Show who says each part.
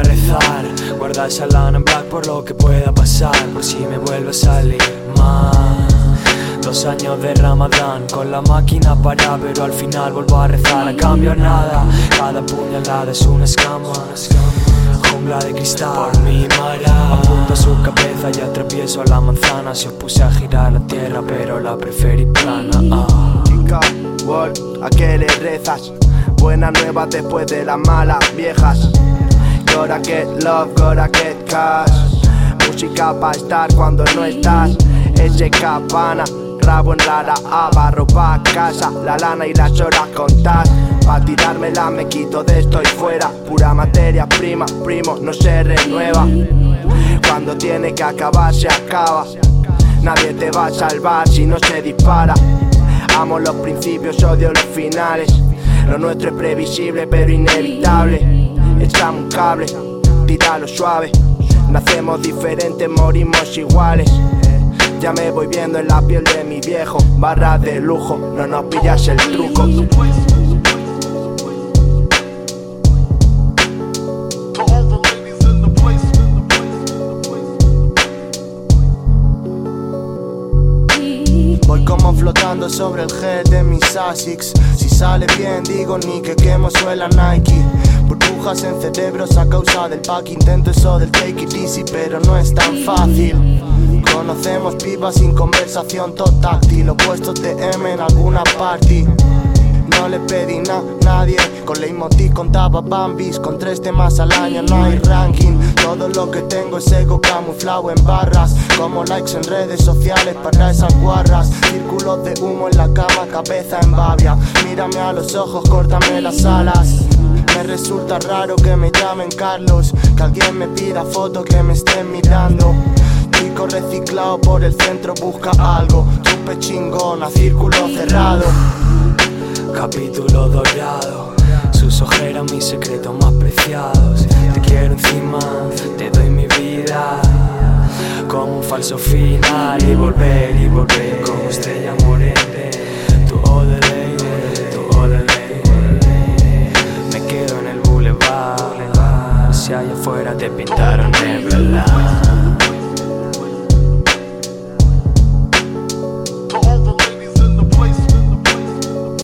Speaker 1: para rezar. Guarda esa lana en black por lo que pueda pasar, por si me vuelve a salir mal. Dos años de ramadán con la máquina para, pero al final vuelvo a rezar. A cambio nada, cada puñalada es una escama. Jungla de cristal, por mi mala. Apunto a su cabeza y atravieso la manzana. Se opuse a girar la tierra, pero la preferí plana. Ah.
Speaker 2: ¿A qué le rezas? Buenas nuevas después de las malas viejas. Gotta get love, gotta get cash. Música pa' estar cuando no estás. Ese cabana, rabo en la barro pa' casa. La lana y las horas contar. Pa' tirármela me quito de esto y fuera. Pura materia prima, primo, no se renueva. Cuando tiene que acabar, se acaba. Nadie te va a salvar si no se dispara. Amo los principios, odio los finales. Lo nuestro es previsible pero inevitable. Echamos un cable, tíralo suave. Nacemos diferentes, morimos iguales. Ya me voy viendo en la piel de mi viejo. Barra de lujo, no nos pillas el truco.
Speaker 3: Flotando sobre el head de mis Asics. Si sale bien, digo ni que quemo suela Nike. Burbujas en cerebros a causa del pack. Intento eso del take it easy, pero no es tan fácil. Conocemos pibas sin conversación táctil. Opuestos de M en alguna party. No le pedí nada a nadie Con Leitmotiv contaba Bambis Con tres temas al año no hay ranking Todo lo que tengo es ego camuflado en barras Como likes en redes sociales para esas guarras. Círculos de humo en la cama, cabeza en babia. Mírame a los ojos, córtame las alas. Me resulta raro que me llamen Carlos Que alguien me pida foto que me estén mirando. Reciclado por el centro busca algo. Chupe chingón a círculo cerrado.
Speaker 1: Capítulo dorado, las mis secretos más preciados. Te quiero encima, te doy mi vida. Como un falso final y volver y volver como estrella morente. Tu odelay, tu odelay. Me quedo en el boulevard. Si allá afuera te pintaron en blanco.